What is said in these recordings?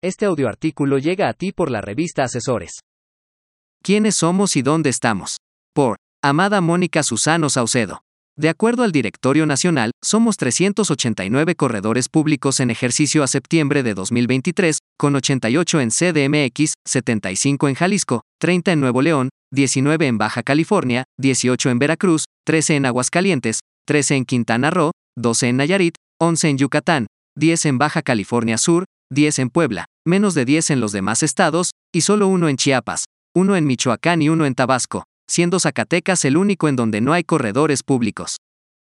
Este audioartículo llega a ti por la revista Asesores. ¿Quiénes somos y dónde estamos? Por Amada Mónica Susano Saucedo. De acuerdo al Directorio Nacional, somos 389 corredores públicos en ejercicio a septiembre de 2023, con 88 en CDMX, 75 en Jalisco, 30 en Nuevo León, 19 en Baja California, 18 en Veracruz, 13 en Aguascalientes, 13 en Quintana Roo, 12 en Nayarit, 11 en Yucatán, 10 en Baja California Sur, 10 en Puebla, menos de 10 en los demás estados, y solo uno en Chiapas, uno en Michoacán y uno en Tabasco, siendo Zacatecas el único en donde no hay corredores públicos.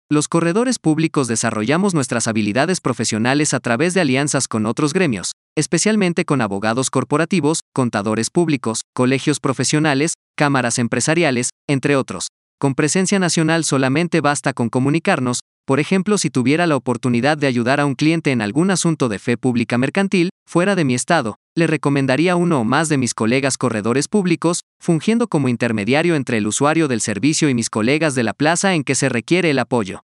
Los corredores públicos desarrollamos nuestras habilidades profesionales a través de alianzas con otros gremios, especialmente con abogados corporativos, contadores públicos, colegios profesionales, cámaras empresariales, entre otros. Con presencia nacional solamente basta con comunicarnos, por ejemplo, si tuviera la oportunidad de ayudar a un cliente en algún asunto de fe pública mercantil, fuera de mi estado, le recomendaría uno o más de mis colegas corredores públicos, fungiendo como intermediario entre el usuario del servicio y mis colegas de la plaza en que se requiere el apoyo.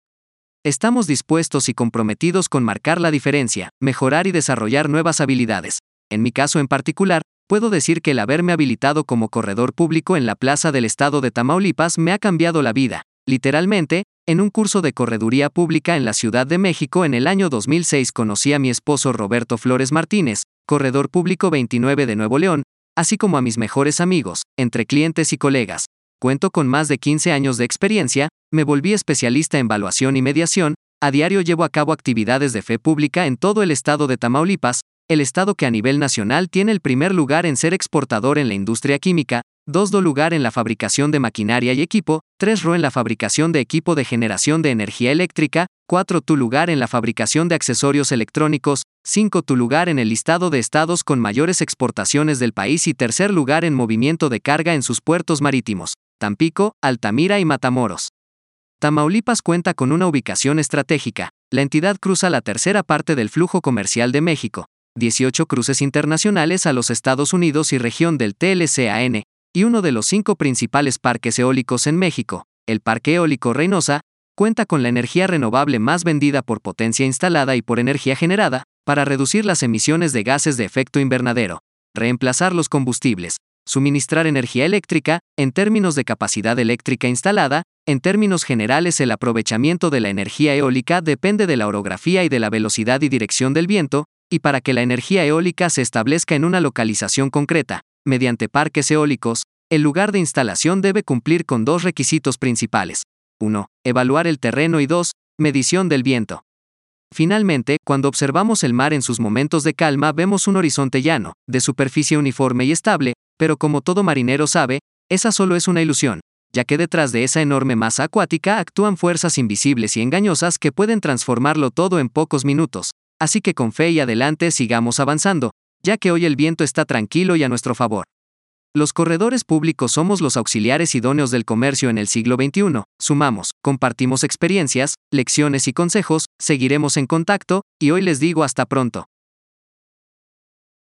Estamos dispuestos y comprometidos con marcar la diferencia, mejorar y desarrollar nuevas habilidades. En mi caso en particular, puedo decir que el haberme habilitado como corredor público en la plaza del estado de Tamaulipas me ha cambiado la vida, literalmente, en un curso de correduría pública en la Ciudad de México en el año 2006 conocí a mi esposo Roberto Flores Martínez, corredor público 29 de Nuevo León, así como a mis mejores amigos, entre clientes y colegas. Cuento con más de 15 años de experiencia, me volví especialista en evaluación y mediación, a diario llevo a cabo actividades de fe pública en todo el estado de Tamaulipas, el estado que a nivel nacional tiene el primer lugar en ser exportador en la industria química, 2 do lugar en la fabricación de maquinaria y equipo, 3 ro en la fabricación de equipo de generación de energía eléctrica, 4 tu lugar en la fabricación de accesorios electrónicos, 5 tu lugar en el listado de estados con mayores exportaciones del país y tercer lugar en movimiento de carga en sus puertos marítimos, Tampico, Altamira y Matamoros. Tamaulipas cuenta con una ubicación estratégica, la entidad cruza la tercera parte del flujo comercial de México, 18 cruces internacionales a los Estados Unidos y región del TLCAN, y uno de los cinco principales parques eólicos en México, el Parque Eólico Reynosa, cuenta con la energía renovable más vendida por potencia instalada y por energía generada, para reducir las emisiones de gases de efecto invernadero, reemplazar los combustibles, suministrar energía eléctrica, en términos de capacidad eléctrica instalada, en términos generales el aprovechamiento de la energía eólica depende de la orografía y de la velocidad y dirección del viento, y para que la energía eólica se establezca en una localización concreta, mediante parques eólicos, el lugar de instalación debe cumplir con dos requisitos principales. 1. Evaluar el terreno y 2. Medición del viento. Finalmente, cuando observamos el mar en sus momentos de calma vemos un horizonte llano, de superficie uniforme y estable, pero como todo marinero sabe, esa solo es una ilusión, ya que detrás de esa enorme masa acuática actúan fuerzas invisibles y engañosas que pueden transformarlo todo en pocos minutos. Así que con fe y adelante sigamos avanzando, ya que hoy el viento está tranquilo y a nuestro favor. Los corredores públicos somos los auxiliares idóneos del comercio en el siglo XXI, sumamos, compartimos experiencias, lecciones y consejos, seguiremos en contacto, y hoy les digo hasta pronto.